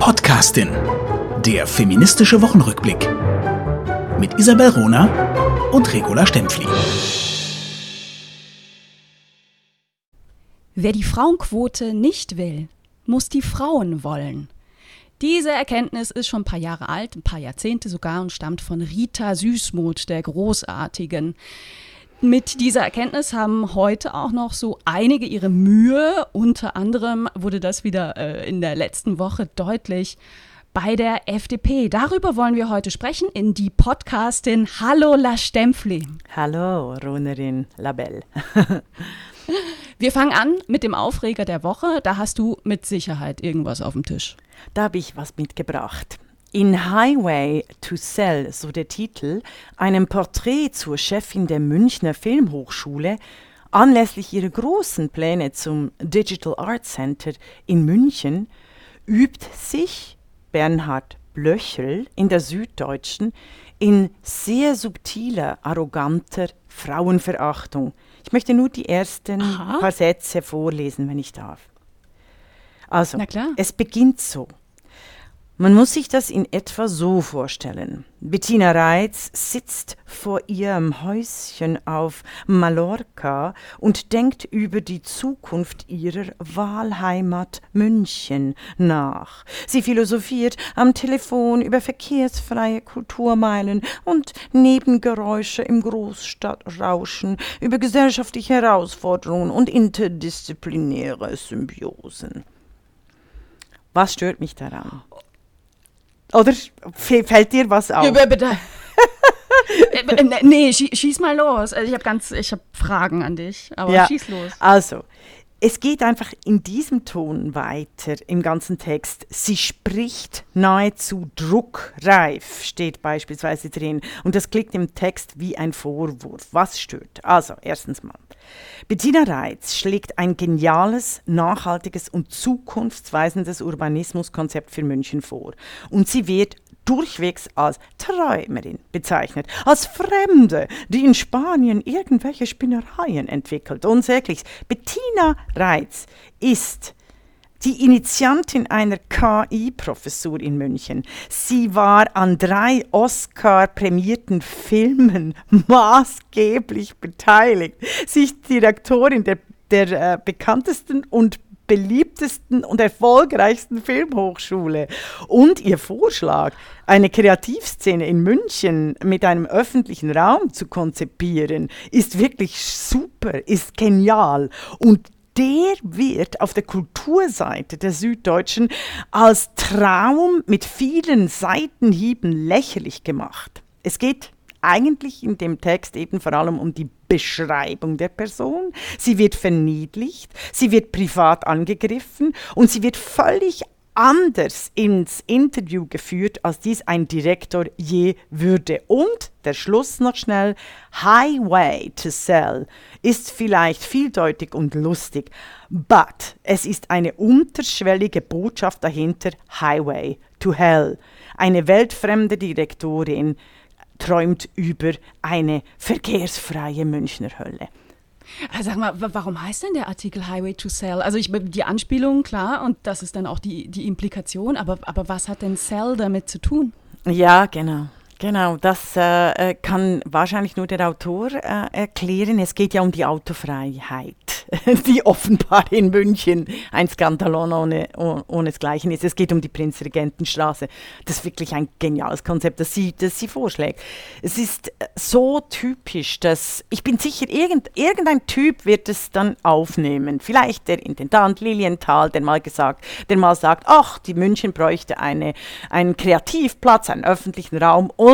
Podcastin. Der feministische Wochenrückblick. Mit Isabel Rona und Regula Stempfli. Wer die Frauenquote nicht will, muss die Frauen wollen. Diese Erkenntnis ist schon ein paar Jahre alt, ein paar Jahrzehnte sogar und stammt von Rita Süßmuth, der Großartigen. Mit dieser Erkenntnis haben heute auch noch so einige ihre Mühe. Unter anderem wurde das wieder äh, in der letzten Woche deutlich bei der FDP. Darüber wollen wir heute sprechen in die Podcastin Hallo La Stempfli. Hallo, Runerin Labelle. wir fangen an mit dem Aufreger der Woche. Da hast du mit Sicherheit irgendwas auf dem Tisch. Da habe ich was mitgebracht. In Highway to Sell, so der Titel, einem Porträt zur Chefin der Münchner Filmhochschule, anlässlich ihrer großen Pläne zum Digital Art Center in München, übt sich Bernhard Blöchel in der Süddeutschen in sehr subtiler, arroganter Frauenverachtung. Ich möchte nur die ersten Aha. paar Sätze vorlesen, wenn ich darf. Also, es beginnt so. Man muss sich das in etwa so vorstellen. Bettina Reitz sitzt vor ihrem Häuschen auf Mallorca und denkt über die Zukunft ihrer Wahlheimat München nach. Sie philosophiert am Telefon über verkehrsfreie Kulturmeilen und Nebengeräusche im Großstadtrauschen, über gesellschaftliche Herausforderungen und interdisziplinäre Symbiosen. Was stört mich daran? Oder fällt dir was auf? Ja, bitte. Äh, nee, schieß mal los. Also ich habe ganz, ich habe Fragen an dich, aber ja, schieß los. Also, es geht einfach in diesem Ton weiter im ganzen Text. Sie spricht nahezu druckreif, steht beispielsweise drin. Und das klingt im Text wie ein Vorwurf. Was stört? Also, erstens mal. Bettina Reitz schlägt ein geniales, nachhaltiges und zukunftsweisendes Urbanismuskonzept für München vor. Und sie wird durchwegs als Träumerin bezeichnet, als Fremde, die in Spanien irgendwelche Spinnereien entwickelt. Unsäglich. Bettina Reitz ist die Initiantin einer KI-Professur in München. Sie war an drei Oscar-prämierten Filmen maßgeblich beteiligt. Sie ist Direktorin der, der äh, bekanntesten und beliebtesten und erfolgreichsten Filmhochschule. Und ihr Vorschlag, eine Kreativszene in München mit einem öffentlichen Raum zu konzipieren, ist wirklich super, ist genial. Und der wird auf der Kulturseite der Süddeutschen als Traum mit vielen Seitenhieben lächerlich gemacht. Es geht eigentlich in dem Text eben vor allem um die Beschreibung der Person. Sie wird verniedlicht, sie wird privat angegriffen und sie wird völlig anders ins Interview geführt, als dies ein Direktor je würde. Und der Schluss noch schnell, Highway to Sell ist vielleicht vieldeutig und lustig, but es ist eine unterschwellige Botschaft dahinter, Highway to Hell. Eine weltfremde Direktorin, träumt über eine verkehrsfreie Münchner Hölle. Ah, sag mal, warum heißt denn der Artikel Highway to Sell? Also ich, die Anspielung, klar, und das ist dann auch die, die Implikation, aber, aber was hat denn Sell damit zu tun? Ja, genau. Genau, das äh, äh, kann wahrscheinlich nur der Autor äh, erklären. Es geht ja um die Autofreiheit, die offenbar in München ein Skandalon ohne, ohnesgleichen ist. Es geht um die Prinzregentenstraße. Das ist wirklich ein geniales Konzept, das sie, das sie vorschlägt. Es ist äh, so typisch, dass ich bin sicher, irgend, irgendein Typ wird es dann aufnehmen. Vielleicht der Intendant Lilienthal, der mal gesagt, der mal sagt, ach, die München bräuchte eine, einen Kreativplatz, einen öffentlichen Raum und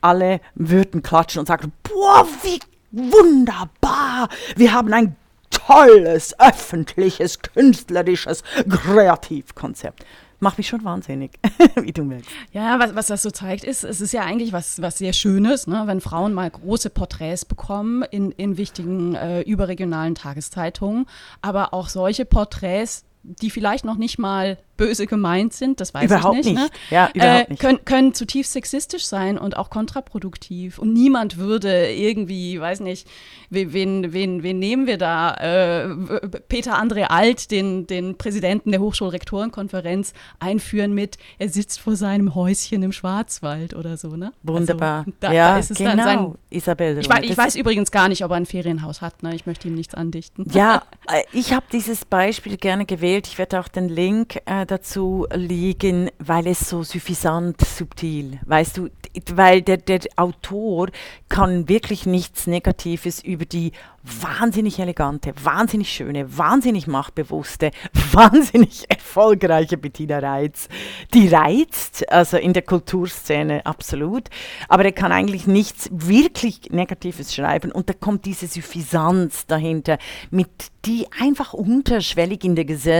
alle würden klatschen und sagen, boah, wie wunderbar, wir haben ein tolles, öffentliches, künstlerisches Kreativkonzept macht mich schon wahnsinnig, wie du merkst. Ja, was, was das so zeigt, ist, es ist ja eigentlich was, was sehr Schönes, ne? wenn Frauen mal große Porträts bekommen in, in wichtigen äh, überregionalen Tageszeitungen. Aber auch solche Porträts die vielleicht noch nicht mal böse gemeint sind, das weiß überhaupt ich nicht, nicht. Ne? Ja, überhaupt äh, nicht. können, können zutiefst sexistisch sein und auch kontraproduktiv. Und niemand würde irgendwie, weiß nicht, wen, wen, wen, nehmen wir da? Äh, Peter André Alt, den, den Präsidenten der Hochschulrektorenkonferenz, einführen mit, er sitzt vor seinem Häuschen im Schwarzwald oder so, ne? Wunderbar. Also, da, ja, da ist es genau, dann sein. Isabel. Ich, weiß, ich weiß übrigens gar nicht, ob er ein Ferienhaus hat, ne? Ich möchte ihm nichts andichten. Ja, äh, ich habe dieses Beispiel gerne gewählt. Ich werde auch den Link äh, dazu liegen, weil es so suffisant subtil, weißt du, weil der, der Autor kann wirklich nichts Negatives über die wahnsinnig elegante, wahnsinnig schöne, wahnsinnig machtbewusste, wahnsinnig erfolgreiche Bettina Reitz. Die reizt, also in der Kulturszene absolut, aber er kann eigentlich nichts wirklich Negatives schreiben und da kommt diese Suffisanz dahinter, mit die einfach unterschwellig in der Gesellschaft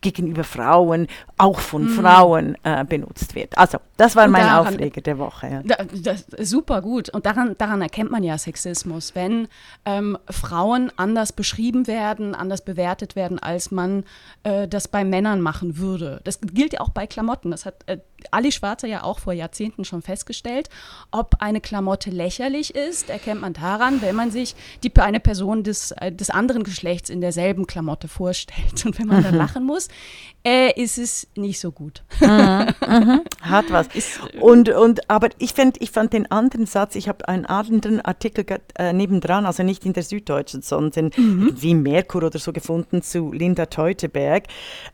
gegenüber Frauen, auch von Mhm. Frauen äh, benutzt wird. Also, das war Und mein daran- Aufreger der Woche. Ja. Da, das super gut. Und daran, daran erkennt man ja Sexismus, wenn ähm, Frauen anders beschrieben werden, anders bewertet werden, als man äh, das bei Männern machen würde. Das gilt ja auch bei Klamotten. Das hat äh, Ali Schwarzer ja auch vor Jahrzehnten schon festgestellt. Ob eine Klamotte lächerlich ist, erkennt man daran, wenn man sich die, eine Person des, äh, des anderen Geschlechts in derselben Klamotte vorstellt. Und wenn man dann lachen muss, äh, ist es nicht so gut. Hat was. Ist, äh, Und, und, aber ich, find, ich fand den anderen Satz, ich habe einen anderen Artikel äh, nebendran, also nicht in der Süddeutschen, sondern wie im Merkur oder so gefunden zu Linda Teuteberg.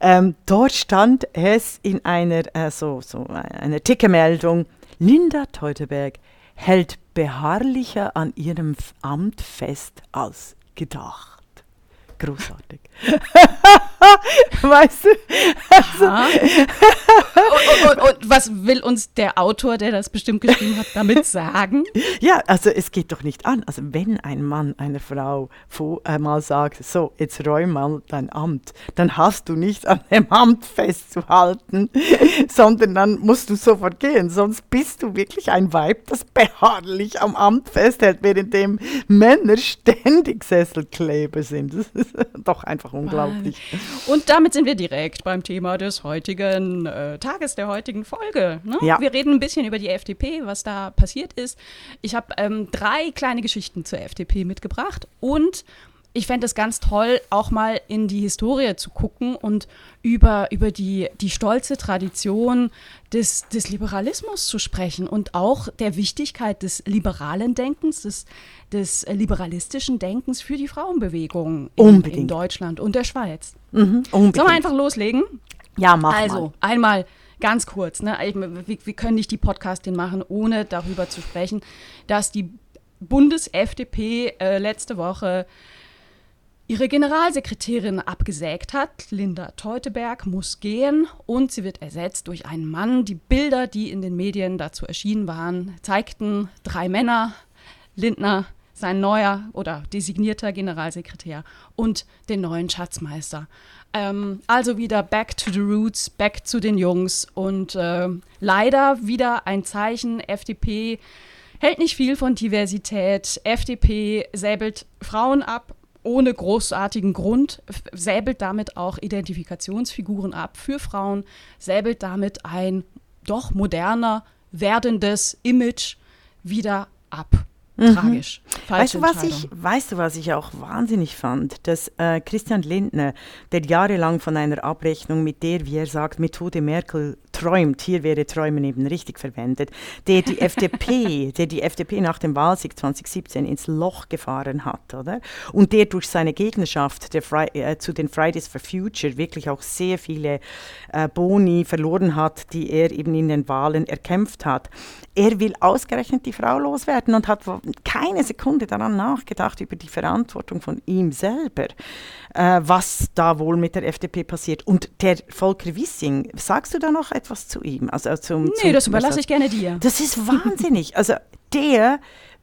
Ähm, dort stand es in einer, äh, so, so einer Artikelmeldung, Linda Teuteberg hält beharrlicher an ihrem Amt fest als gedacht. Großartig. weißt du? Ja. und, und, und was will uns der Autor, der das bestimmt geschrieben hat, damit sagen? Ja, also es geht doch nicht an. Also wenn ein Mann einer Frau äh, mal sagt, so, jetzt räum mal dein Amt, dann hast du nicht an dem Amt festzuhalten, sondern dann musst du sofort gehen. Sonst bist du wirklich ein Weib, das beharrlich am Amt festhält, währenddem Männer ständig Sesselkleber sind. Das ist doch einfach unglaublich. Und damit sind wir direkt beim Thema des heutigen äh, Tages, der heutigen Folge. Ne? Ja. Wir reden ein bisschen über die FDP, was da passiert ist. Ich habe ähm, drei kleine Geschichten zur FDP mitgebracht und ich fände es ganz toll, auch mal in die Historie zu gucken und über, über die, die stolze Tradition des, des Liberalismus zu sprechen und auch der Wichtigkeit des liberalen Denkens, des, des liberalistischen Denkens für die Frauenbewegung in, Unbedingt. in Deutschland und der Schweiz. Mhm, Sollen wir unbedingt. einfach loslegen? Ja, mach Also, mal. einmal ganz kurz, ne? wir, wir können nicht die Podcastin machen, ohne darüber zu sprechen, dass die Bundes-FDP äh, letzte Woche ihre Generalsekretärin abgesägt hat. Linda Teuteberg muss gehen und sie wird ersetzt durch einen Mann. Die Bilder, die in den Medien dazu erschienen waren, zeigten drei Männer, Lindner, sein neuer oder designierter Generalsekretär und den neuen Schatzmeister. Ähm, also wieder back to the roots, back zu den Jungs und ähm, leider wieder ein Zeichen, FDP hält nicht viel von Diversität, FDP säbelt Frauen ab, ohne großartigen Grund, säbelt damit auch Identifikationsfiguren ab für Frauen, säbelt damit ein doch moderner werdendes Image wieder ab. Tragisch. Weißt Falsche du, was ich, weißt du, was ich auch wahnsinnig fand? Dass äh, Christian Lindner, der jahrelang von einer Abrechnung mit der, wie er sagt, Methode Merkel träumt, hier wäre Träumen eben richtig verwendet, der die FDP, der die FDP nach dem Wahlsieg 2017 ins Loch gefahren hat, oder? Und der durch seine Gegnerschaft äh, zu den Fridays for Future wirklich auch sehr viele äh, Boni verloren hat, die er eben in den Wahlen erkämpft hat. Er will ausgerechnet die Frau loswerden und hat keine Sekunde daran nachgedacht über die Verantwortung von ihm selber, äh, was da wohl mit der FDP passiert. Und der Volker Wissing, sagst du da noch etwas zu ihm? Also zum, Nee, zum, das überlasse ich gerne dir. Das ist wahnsinnig. Also der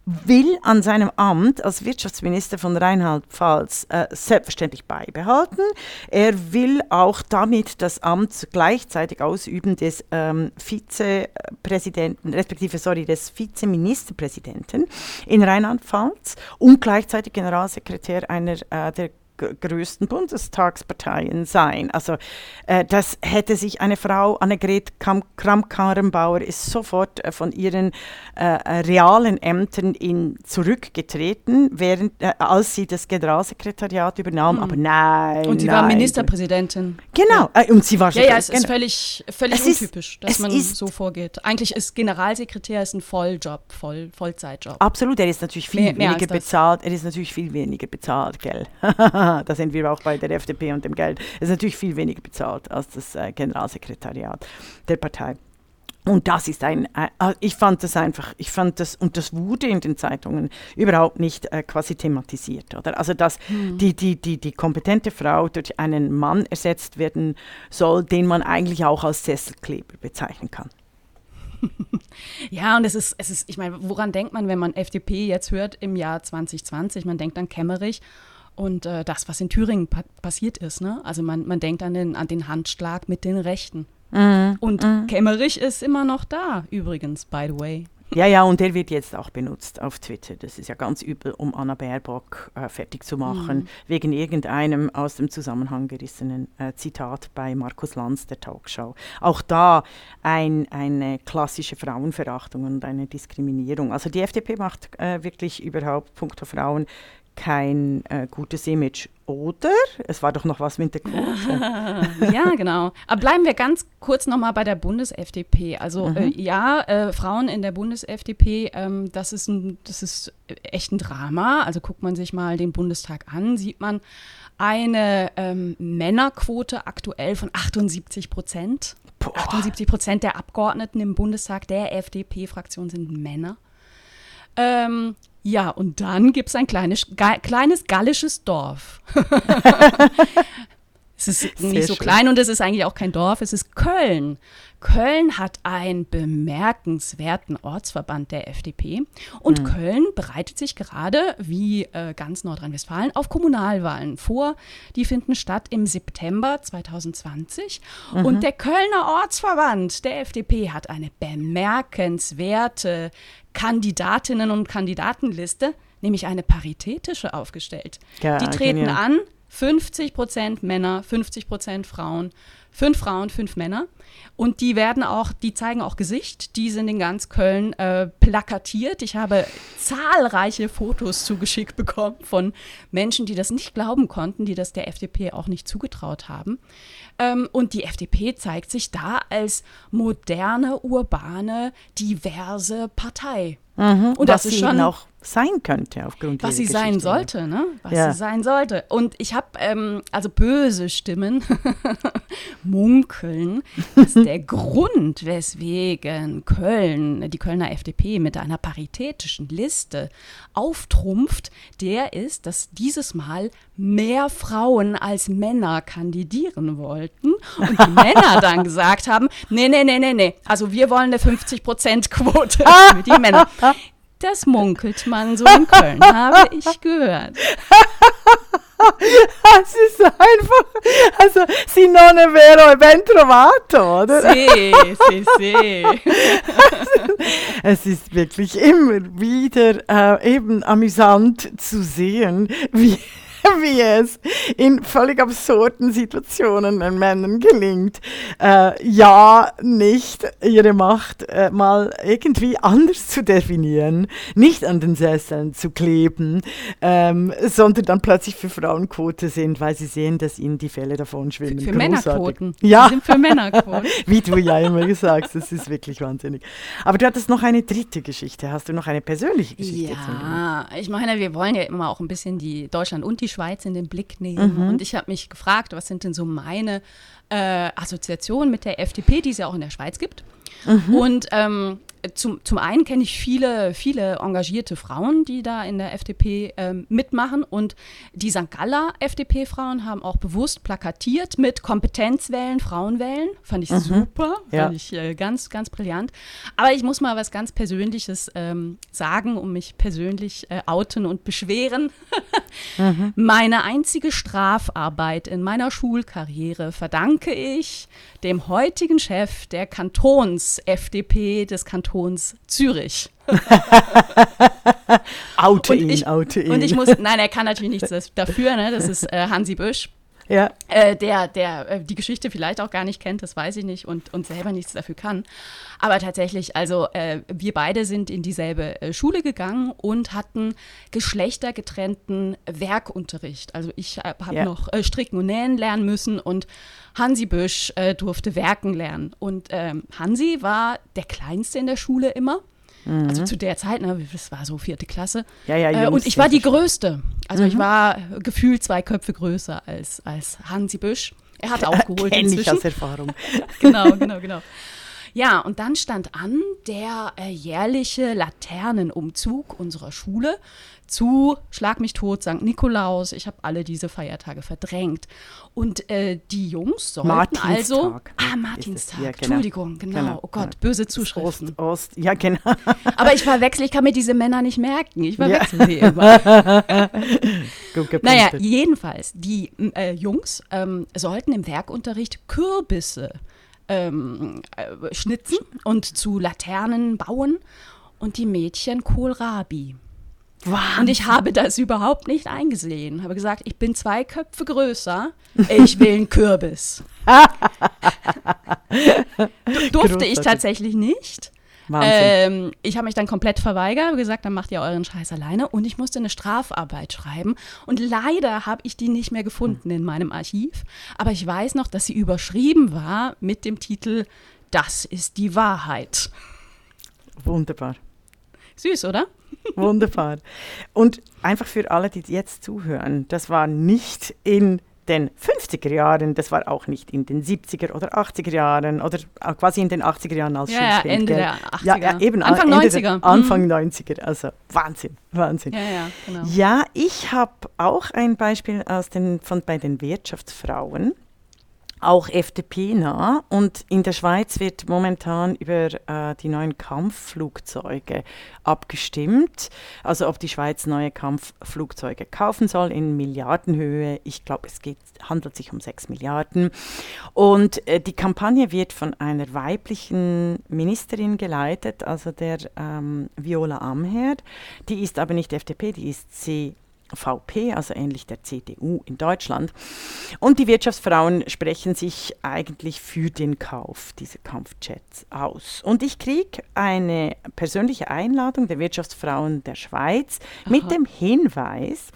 will an seinem Amt als Wirtschaftsminister von Rheinland-Pfalz äh, selbstverständlich beibehalten. Er will auch damit das Amt gleichzeitig ausüben des ähm, Vizepräsidenten, respektive sorry, des Vizeministerpräsidenten in Rheinland-Pfalz und gleichzeitig Generalsekretär einer äh, der größten Bundestagsparteien sein. Also äh, das hätte sich eine Frau, Annegret Kramp-Karrenbauer ist sofort äh, von ihren äh, realen Ämtern in zurückgetreten, während, äh, als sie das Generalsekretariat übernahm. Mhm. Aber nein. Und sie nein. war Ministerpräsidentin. Genau, ja. Äh, und sie war schon. Ja, ja, es genau. ist völlig, völlig es untypisch, ist, dass man so vorgeht. Eigentlich ist Generalsekretär ist ein Volljob, Voll, Vollzeitjob. Absolut, er ist natürlich viel mehr, weniger mehr bezahlt. Er ist natürlich viel weniger bezahlt, gell? da sind wir auch bei der FDP und dem Geld. Er ist natürlich viel weniger bezahlt als das äh, Generalsekretariat der Partei. Und das ist ein, äh, äh, ich fand das einfach, ich fand das, und das wurde in den Zeitungen überhaupt nicht äh, quasi thematisiert, oder? Also, dass mhm. die, die, die, die kompetente Frau durch einen Mann ersetzt werden soll, den man eigentlich auch als Sesselkleber bezeichnen kann. ja, und es ist, es ist, ich meine, woran denkt man, wenn man FDP jetzt hört im Jahr 2020? Man denkt an Kemmerich und äh, das, was in Thüringen pa passiert ist. Ne? Also man, man denkt an den, an den Handschlag mit den Rechten. Mhm. Und mhm. Kemmerich ist immer noch da, übrigens, by the way. Ja, ja, und der wird jetzt auch benutzt auf Twitter. Das ist ja ganz übel, um Anna Baerbock äh, fertig zu machen, mhm. wegen irgendeinem aus dem Zusammenhang gerissenen äh, Zitat bei Markus Lanz der Talkshow. Auch da ein, eine klassische Frauenverachtung und eine Diskriminierung. Also die FDP macht äh, wirklich überhaupt punkto Frauen kein äh, gutes Image. Oder? Es war doch noch was mit der Quote. ja, genau. Aber bleiben wir ganz kurz nochmal bei der Bundes-FDP. Also mhm. äh, ja, äh, Frauen in der Bundes-FDP, ähm, das, ist ein, das ist echt ein Drama. Also guckt man sich mal den Bundestag an, sieht man eine ähm, Männerquote aktuell von 78 Prozent. 78 Prozent der Abgeordneten im Bundestag der FDP-Fraktion sind Männer. Ähm, ja, und dann gibt es ein kleines, kleines gallisches Dorf. es ist Sehr nicht so schön. klein und es ist eigentlich auch kein Dorf, es ist Köln. Köln hat einen bemerkenswerten Ortsverband der FDP und mhm. Köln bereitet sich gerade, wie äh, ganz Nordrhein-Westfalen, auf Kommunalwahlen vor. Die finden statt im September 2020 mhm. und der Kölner Ortsverband der FDP hat eine bemerkenswerte Kandidatinnen und Kandidatenliste, nämlich eine paritätische aufgestellt. Ja, die treten genial. an 50 Prozent Männer, 50 Prozent Frauen, fünf Frauen, fünf Männer. Und die werden auch, die zeigen auch Gesicht. Die sind in ganz Köln äh, plakatiert. Ich habe zahlreiche Fotos zugeschickt bekommen von Menschen, die das nicht glauben konnten, die das der FDP auch nicht zugetraut haben. Ähm, und die FDP zeigt sich da als moderne, urbane, diverse Partei. Mhm, und das ist schon auch sein könnte aufgrund was sie Geschichte. sein sollte, ne? Was ja. sie sein sollte. Und ich habe ähm, also böse Stimmen munkeln, dass der Grund, weswegen Köln, die Kölner FDP mit einer paritätischen Liste auftrumpft, der ist, dass dieses Mal mehr Frauen als Männer kandidieren wollten und die Männer dann gesagt haben, nee, nee, nee, nee, nee, also wir wollen eine 50-Prozent-Quote für die Männer. Das munkelt man so in Köln, habe ich gehört. Es ist einfach, also, si non è vero, è ben trovato, oder? Sì, sì, sì. es ist wirklich immer wieder äh, eben amüsant zu sehen, wie wie es in völlig absurden Situationen den Männern gelingt, äh, ja nicht ihre Macht äh, mal irgendwie anders zu definieren, nicht an den Sesseln zu kleben, ähm, sondern dann plötzlich für Frauenquote sind, weil sie sehen, dass ihnen die Fälle davon schwimmen. Für, für Männerquoten. Ja. Sie sind für Männerquoten. wie du ja immer gesagt hast, das ist wirklich wahnsinnig. Aber du hattest noch eine dritte Geschichte. Hast du noch eine persönliche Geschichte? Ja, ich meine, wir wollen ja immer auch ein bisschen die Deutschland und die Schweiz in den Blick nehmen. Mhm. Und ich habe mich gefragt, was sind denn so meine äh, Assoziationen mit der FDP, die es ja auch in der Schweiz gibt. Mhm. Und ähm, zum, zum einen kenne ich viele, viele engagierte Frauen, die da in der FDP ähm, mitmachen. Und die St. Galler FDP-Frauen haben auch bewusst plakatiert mit Kompetenzwählen, Frauenwählen. Fand ich mhm. super, ja. fand ich äh, ganz, ganz brillant. Aber ich muss mal was ganz Persönliches ähm, sagen, um mich persönlich äh, outen und beschweren. mhm. Meine einzige Strafarbeit in meiner Schulkarriere verdanke ich dem heutigen Chef der Kantons-FDP, des Kantons Diakons Zürich. Oute Und ihn, ich- oute ihn. Und ich muss, nein, er kann natürlich nichts dafür, ne? das ist äh, Hansi Büsch. Ja. äh, der, der äh, die Geschichte vielleicht auch gar nicht kennt, das weiß ich nicht, und, und selber nichts dafür kann. Aber tatsächlich, also äh, wir beide sind in dieselbe äh, Schule gegangen und hatten geschlechtergetrennten Werkunterricht. Also ich habe hab Ja. noch äh, Stricken und Nähen lernen müssen und Hansi Büsch äh, durfte Werken lernen. Und ähm, Hansi war der Kleinste in der Schule immer. Also zu der Zeit, ne, das war so vierte Klasse. Mhm. Ja, ja, äh, Jungs und ich war die Größte. Also ich war äh, gefühlt zwei Köpfe größer als, als Hansi Büsch. Er hat aufgeholt Kenn ich inzwischen. aus Erfahrung. genau, genau, genau. Ja, und dann stand an der äh, jährliche Laternenumzug unserer Schule zu Schlag mich tot, St. Nikolaus. Ich habe alle diese Feiertage verdrängt. Und äh, die Jungs sollten also. Martinstag Ah, ist es. Martinstag. Ja, genau. Entschuldigung, genau. Genau, Oh Gott, genau. böse Zuschriften. Ost, Ost, ja, genau. Aber ich verwechsel, ich kann mir diese Männer nicht merken. Ich Ja. verwechsel sie immer. Gut. Naja, jedenfalls, die äh, Jungs ähm, sollten im Werkunterricht Kürbisse ähm, äh, schnitzen und zu Laternen bauen und die Mädchen Kohlrabi. Und ich habe das überhaupt nicht eingesehen. Habe gesagt, ich bin zwei Köpfe größer, ich will einen Kürbis. Du- Durfte ich tatsächlich nicht. Wahnsinn. Ähm, ich habe mich dann komplett verweigert, gesagt, dann macht ihr euren Scheiß alleine. Und ich musste eine Strafarbeit schreiben. Und leider habe ich die nicht mehr gefunden in meinem Archiv. Aber ich weiß noch, dass sie überschrieben war mit dem Titel Das ist die Wahrheit. Wunderbar. Süß, oder? Wunderbar. Und einfach für alle, die jetzt zuhören, das war nicht in den 50er Jahren, das war auch nicht in den 70er oder 80er Jahren oder äh, quasi in den 80er Jahren als Ja, ja, Schulkind, Ende gell? der 80er. Ja, ja, eben Anfang Ende 90er. Der, Mhm. Anfang 90er, also Wahnsinn, Wahnsinn. Ja, ja, genau. Ja, ich habe auch ein Beispiel aus den, von bei den Wirtschaftsfrauen, auch FDP-nah. Und in der Schweiz wird momentan über äh, die neuen Kampfflugzeuge abgestimmt. Also ob die Schweiz neue Kampfflugzeuge kaufen soll in Milliardenhöhe. Ich glaube, es geht, handelt sich um 6 Milliarden. Und äh, die Kampagne wird von einer weiblichen Ministerin geleitet, also der ähm, Viola Amherd. Die ist aber nicht FDP, die ist C. VP, also ähnlich der CDU in Deutschland. Und die Wirtschaftsfrauen sprechen sich eigentlich für den Kauf dieser Kampfjets aus. Und ich kriege eine persönliche Einladung der Wirtschaftsfrauen der Schweiz mit dem Hinweis,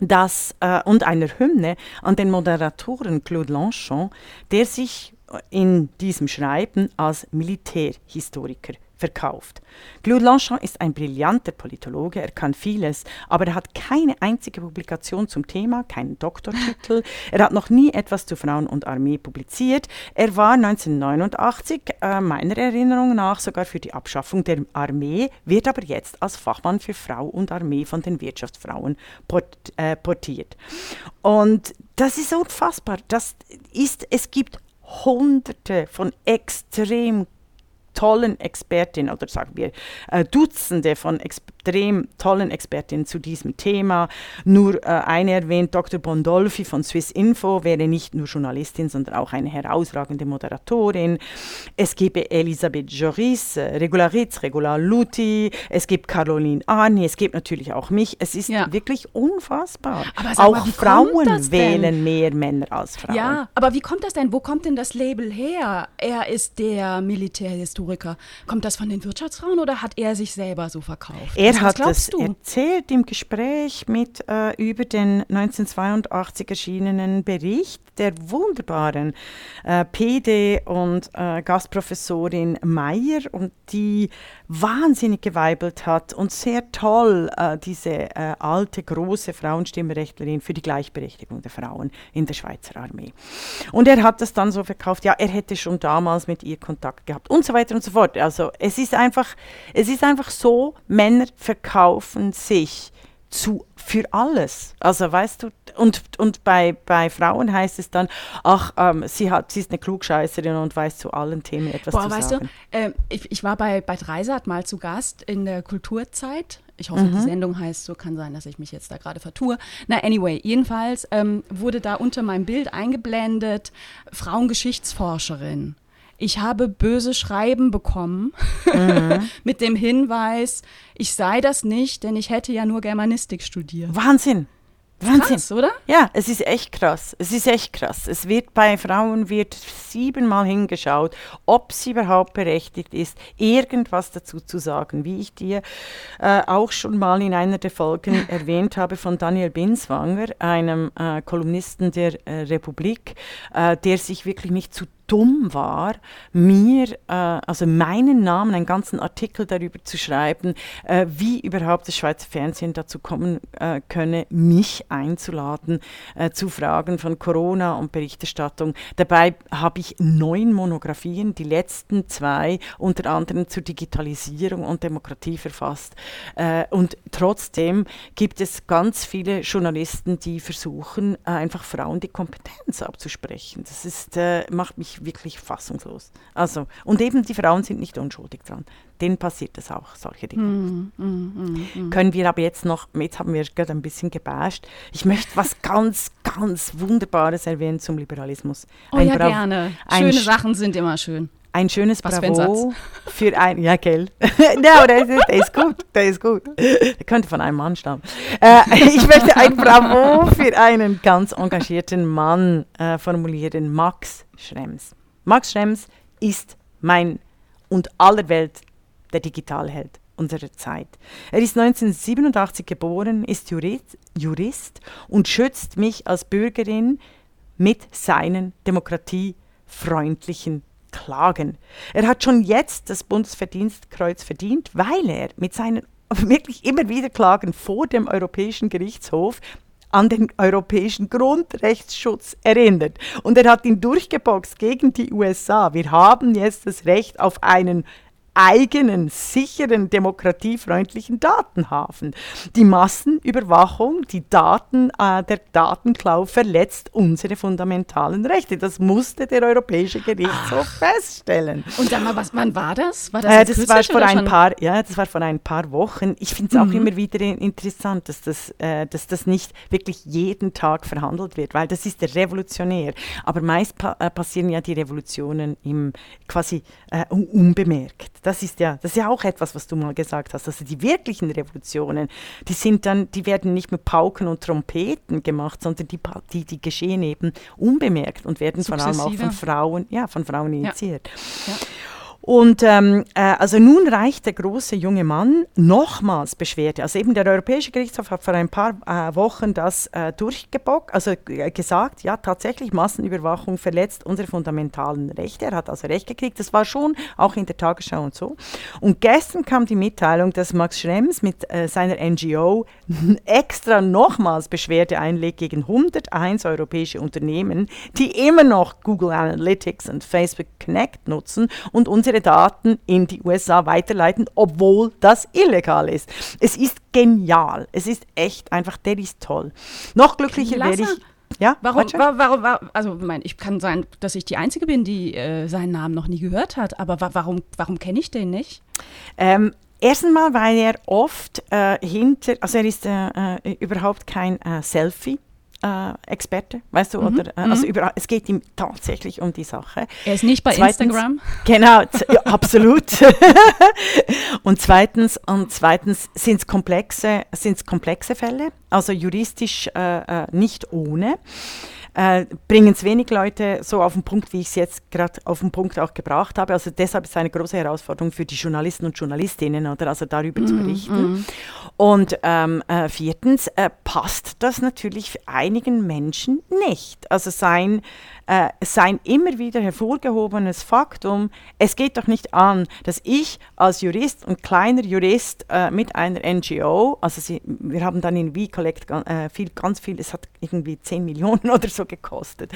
dass, äh, und einer Hymne an den Moderatoren Claude Lanchon, der sich in diesem Schreiben als Militärhistoriker verkauft. Claude Lanchon ist ein brillanter Politologe, er kann vieles, aber er hat keine einzige Publikation zum Thema, keinen Doktortitel. Er hat noch nie etwas zu Frauen und Armee publiziert. Er war 1989, äh, meiner Erinnerung nach, sogar für die Abschaffung der Armee, wird aber jetzt als Fachmann für Frau und Armee von den Wirtschaftsfrauen port, äh, portiert. Und das ist unfassbar. Das ist, es gibt hunderte von extrem tollen Expertinnen oder sagen wir äh, Dutzende von extrem tollen Expertinnen zu diesem Thema. Nur äh, eine erwähnt, Dr. Bondolfi von Swiss Info wäre nicht nur Journalistin, sondern auch eine herausragende Moderatorin. Es gibt Elisabeth Joris, äh, Regularitz, Regular Luti, es gibt Caroline Arni, es gibt natürlich auch mich. Es ist Ja. wirklich unfassbar. Mal, auch kommt Frauen wählen mehr Männer als Frauen. Ja, aber wie kommt das denn? Wo kommt denn das Label her? Er ist der Militärhistoriker. Kommt das von den Wirtschaftsfrauen oder hat er sich selber so verkauft? Er Was hat glaubst es du? erzählt im Gespräch mit äh, über den 1982 erschienenen Bericht der wunderbaren äh, PD und äh, Gastprofessorin Meyer und die wahnsinnig geweibelt hat und sehr toll äh, diese äh, alte große Frauenstimmrechtlerin für die Gleichberechtigung der Frauen in der Schweizer Armee. Und er hat das dann so verkauft, ja, er hätte schon damals mit ihr Kontakt gehabt und so weiter und so fort. Also es ist einfach, es ist einfach so, Männer verkaufen sich zu für alles. Also weißt du, und, und bei, bei Frauen heißt es dann, ach, ähm, sie, hat, sie ist eine Klugscheißerin und weiß zu allen Themen etwas Boah, zu weißt sagen. du, ähm, ich, ich war bei, bei Dreisat mal zu Gast in der Kulturzeit. Ich hoffe, Mhm. die Sendung heißt so, kann sein, dass ich mich jetzt da gerade vertue. Na, anyway, jedenfalls ähm, wurde da unter meinem Bild eingeblendet Frauengeschichtsforscherin. Ich habe böse Schreiben bekommen mhm. mit dem Hinweis, ich sei das nicht, denn ich hätte ja nur Germanistik studiert. Wahnsinn. Wahnsinn, krass, oder? Ja, es ist echt krass. Es ist echt krass. Es wird bei Frauen wird siebenmal hingeschaut, ob sie überhaupt berechtigt ist, irgendwas dazu zu sagen. Wie ich dir äh, auch schon mal in einer der Folgen erwähnt habe von Daniel Binswanger, einem äh, Kolumnisten der äh, Republik, äh, der sich wirklich nicht zu dumm war, mir, äh, also meinen Namen, einen ganzen Artikel darüber zu schreiben, äh, wie überhaupt das Schweizer Fernsehen dazu kommen äh, könne, mich einzuladen äh, zu Fragen von Corona und Berichterstattung. Dabei habe ich neun Monographien, die letzten zwei unter anderem zur Digitalisierung und Demokratie verfasst. Äh, und trotzdem gibt es ganz viele Journalisten, die versuchen, äh, einfach Frauen die Kompetenz abzusprechen. Das ist, macht mich wirklich fassungslos. Also, und eben die Frauen sind nicht unschuldig dran. Denen passiert es auch, solche Dinge. Mm, mm, mm, Können wir aber jetzt noch, jetzt haben wir gerade ein bisschen gebasht. Ich möchte was ganz, ganz Wunderbares erwähnen zum Liberalismus. Oh ein ja, Bra gerne. Schöne Sachen sind immer schön. Ein schönes Was Bravo für ein, für ja, gell. no, der ist, der ist gut, der ist gut. Der könnte von einem Mann stammen. Äh, ich möchte ein Bravo für einen ganz engagierten Mann äh, formulieren, Max Schrems. Max Schrems ist mein und aller Welt der Digitalheld unserer Zeit. Er ist 1987 geboren, ist Jurist, Jurist und schützt mich als Bürgerin mit seinen demokratiefreundlichen Klagen. Er hat schon jetzt das Bundesverdienstkreuz verdient, weil er mit seinen wirklich immer wieder Klagen vor dem Europäischen Gerichtshof an den europäischen Grundrechtsschutz erinnert. Und er hat ihn durchgeboxt gegen die USA. Wir haben jetzt das Recht auf einen eigenen, sicheren, demokratiefreundlichen Datenhafen. Die Massenüberwachung, die Daten, äh, der Datenklau verletzt unsere fundamentalen Rechte. Das musste der Europäische Gerichtshof Ach. feststellen. Und sag mal, was, wann war das? War das, äh, das war vor ein paar, ja, das war vor ein paar Wochen. Ich finde es auch mhm. immer wieder interessant, dass das, äh, dass das nicht wirklich jeden Tag verhandelt wird, weil das ist revolutionär. Aber meist pa äh, passieren ja die Revolutionen im quasi äh, unbemerkt. Das ist ja, das ist ja auch etwas, was du mal gesagt hast. Also die wirklichen Revolutionen, die sind dann, die werden nicht mit Pauken und Trompeten gemacht, sondern die, die, die geschehen eben unbemerkt und werden Sukzessive. vor allem auch von Frauen, ja, von Frauen initiiert. Ja. Ja. Und ähm, äh, also nun reicht der große junge Mann nochmals Beschwerde. Also eben der Europäische Gerichtshof hat vor ein paar äh, Wochen das äh, durchgebockt, also äh, gesagt, ja tatsächlich Massenüberwachung verletzt unsere fundamentalen Rechte. Er hat also Recht gekriegt. Das war schon auch in der Tagesschau und so. Und gestern kam die Mitteilung, dass Max Schrems mit äh, seiner NGO extra nochmals Beschwerde einlegt gegen 101 europäische Unternehmen, die immer noch Google Analytics und Facebook Connect nutzen und unsere unsere Daten in die USA weiterleiten, obwohl das illegal ist. Es ist genial. Es ist echt einfach, der ist toll. Noch glücklicher wäre ich. Ja, warum, warum, warum, also mein, ich kann sein, dass ich die Einzige bin, die äh, seinen Namen noch nie gehört hat, aber wa warum, warum kenne ich den nicht? Ähm, Erstens mal, weil er oft äh, hinter, also er ist äh, äh überhaupt kein äh, Selfie äh, Experte, weißt du, mhm. oder äh, also mhm. über, es geht ihm tatsächlich um die Sache. Er ist nicht bei zweitens, Instagram. Genau, ja, absolut. und zweitens, und zweitens sind es komplexe, sind's komplexe Fälle, also juristisch äh, äh nicht ohne äh, bringen es wenig Leute so auf den Punkt, wie ich es jetzt gerade auf den Punkt auch gebracht habe. Also deshalb ist es eine große Herausforderung für die Journalisten und Journalistinnen, oder also darüber mm, zu berichten. Mm. Und ähm, äh, viertens äh, passt das natürlich für einigen Menschen nicht. Also sein äh, sein immer wieder hervorgehobenes Faktum, es geht doch nicht an, dass ich als Jurist und kleiner Jurist äh, mit einer NGO, also sie, wir haben dann in V-Collect äh, viel, ganz viel, es hat irgendwie 10 Millionen oder so gekostet,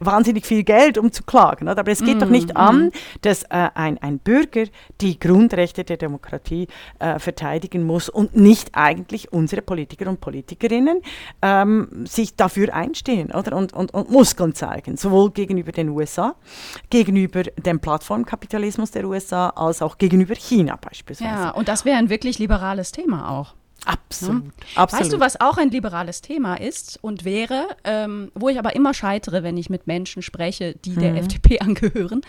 wahnsinnig viel Geld, um zu klagen. Oder? Aber es geht mm, doch nicht mm. an, dass äh, ein, ein Bürger die Grundrechte der Demokratie äh, verteidigen muss und nicht eigentlich unsere Politiker und Politikerinnen ähm, sich dafür einstehen oder? Und, und, und Muskeln zeigen. So sowohl gegenüber den USA, gegenüber dem Plattformkapitalismus der USA, als auch gegenüber China beispielsweise. Ja, und das wäre ein wirklich liberales Thema auch. Absolut. Ne? Absolut. Weißt du, was auch ein liberales Thema ist und wäre, ähm, wo ich aber immer scheitere, wenn ich mit Menschen spreche, die der FDP angehören,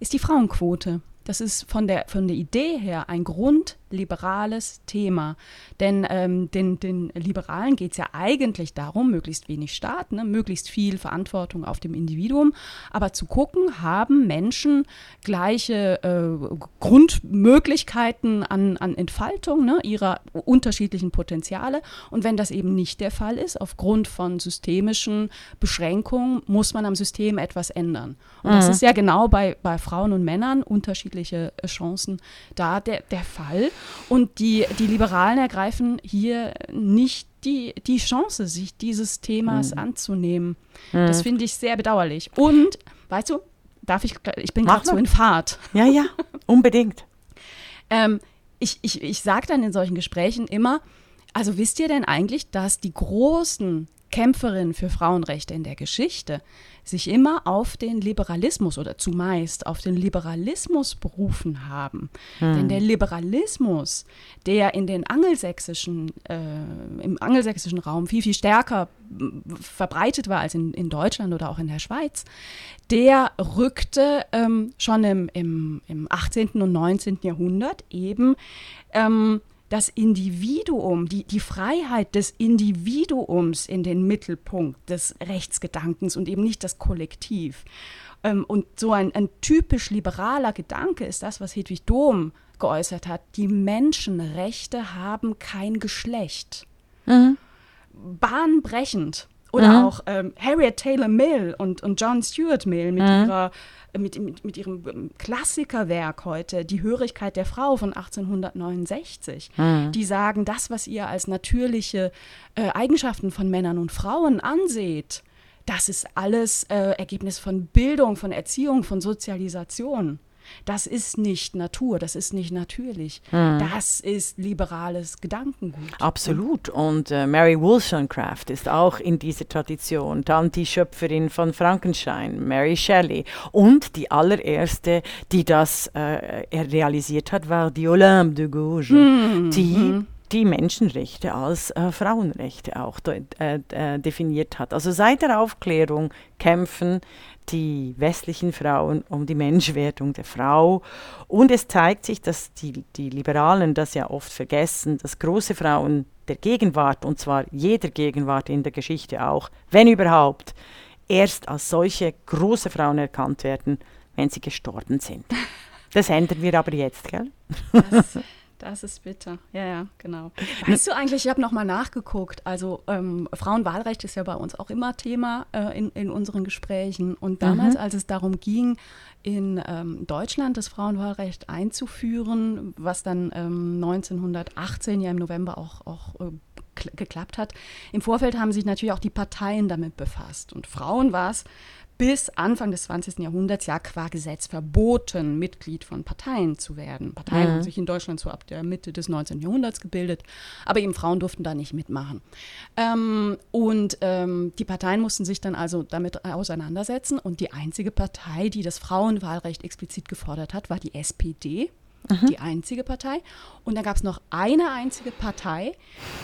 ist die Frauenquote. Das ist von der, von der Idee her ein grundliberales Thema. Denn ähm, den, den Liberalen geht es ja eigentlich darum, möglichst wenig Staat, ne, möglichst viel Verantwortung auf dem Individuum, aber zu gucken, haben Menschen gleiche äh, Grundmöglichkeiten an, an Entfaltung ne, ihrer unterschiedlichen Potenziale. Und wenn das eben nicht der Fall ist, aufgrund von systemischen Beschränkungen, muss man am System etwas ändern. Und das ist ja genau bei, bei Frauen und Männern unterschiedliche Chancen da der, der Fall. Und die, die Liberalen ergreifen hier nicht die, die Chance, sich dieses Themas anzunehmen. Das finde ich sehr bedauerlich. Und, weißt du, darf ich, ich bin gerade so in Fahrt. Ja, ja, unbedingt. Ähm, ich ich, ich sage dann in solchen Gesprächen immer, also wisst ihr denn eigentlich, dass die großen Kämpferinnen für Frauenrechte in der Geschichte sich immer auf den Liberalismus oder zumeist auf den Liberalismus berufen haben. Denn der Liberalismus, der in den angelsächsischen, äh, im angelsächsischen Raum viel, viel stärker verbreitet war als in, in Deutschland oder auch in der Schweiz, der rückte ähm, schon im, im, im 18. und 19. Jahrhundert eben ähm, das Individuum, die, die Freiheit des Individuums in den Mittelpunkt des Rechtsgedankens und eben nicht das Kollektiv. Ähm, und so ein, ein typisch liberaler Gedanke ist das, was Hedwig Dohm geäußert hat. Die Menschenrechte haben kein Geschlecht. Bahnbrechend. Oder auch ähm, Harriet Taylor Mill und, und John Stuart Mill mit, ihrer, mit, mit, mit ihrem ähm, Klassikerwerk heute, Die Hörigkeit der Frau von 1869. Die sagen, das, was ihr als natürliche äh, Eigenschaften von Männern und Frauen anseht, das ist alles äh, Ergebnis von Bildung, von Erziehung, von Sozialisation. Das ist nicht Natur, das ist nicht natürlich. Das ist liberales Gedankengut. Absolut. Und äh, Mary Wollstonecraft ist auch in dieser Tradition. Dann die Schöpferin von Frankenstein, Mary Shelley. Und die allererste, die das äh, realisiert hat, war die Olympe de Gouges, die die Menschenrechte als äh, Frauenrechte auch äh, äh, definiert hat. Also seit der Aufklärung kämpfen die westlichen Frauen um die Menschwerdung der Frau. Und es zeigt sich, dass die, die Liberalen das ja oft vergessen, dass große Frauen der Gegenwart, und zwar jeder Gegenwart in der Geschichte auch, wenn überhaupt, erst als solche große Frauen erkannt werden, wenn sie gestorben sind. Das ändern wir aber jetzt, gell? Das, das ist bitter. Ja, ja, genau. Weißt du eigentlich, ich habe nochmal nachgeguckt. Also ähm, Frauenwahlrecht ist ja bei uns auch immer Thema äh, in, in unseren Gesprächen. Und damals, als es darum ging, in ähm, Deutschland das Frauenwahlrecht einzuführen, was dann ähm, 1918 ja im November auch, auch äh, kl- geklappt hat, im Vorfeld haben sich natürlich auch die Parteien damit befasst. Und Frauen war es bis Anfang des 20. Jahrhunderts ja qua Gesetz verboten, Mitglied von Parteien zu werden. Parteien haben sich in Deutschland so ab der Mitte des 19. Jahrhunderts gebildet, aber eben Frauen durften da nicht mitmachen. Ähm, und ähm, die Parteien mussten sich dann also damit auseinandersetzen und die einzige Partei, die das Frauenwahlrecht explizit gefordert hat, war die SPD. Die einzige Partei. Und dann gab es noch eine einzige Partei,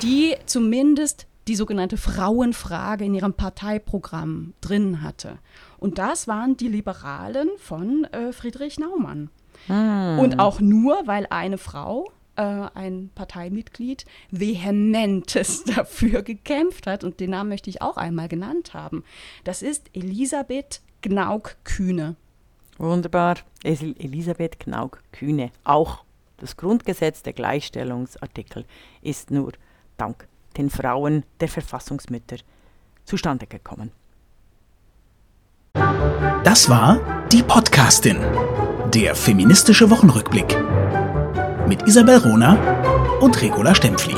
die zumindest die sogenannte Frauenfrage in ihrem Parteiprogramm drin hatte. Und das waren die Liberalen von äh, Friedrich Naumann. Und auch nur, weil eine Frau, äh, ein Parteimitglied, vehementes dafür gekämpft hat. Und den Namen möchte ich auch einmal genannt haben. Das ist Elisabeth Gnauk-Kühne. Wunderbar. El Elisabeth Knauk-Kühne. Auch das Grundgesetz der Gleichstellungsartikel ist nur dank den Frauen der Verfassungsmütter zustande gekommen. Das war die Podcastin, der feministische Wochenrückblick mit Isabel Rona und Regula Stempfli.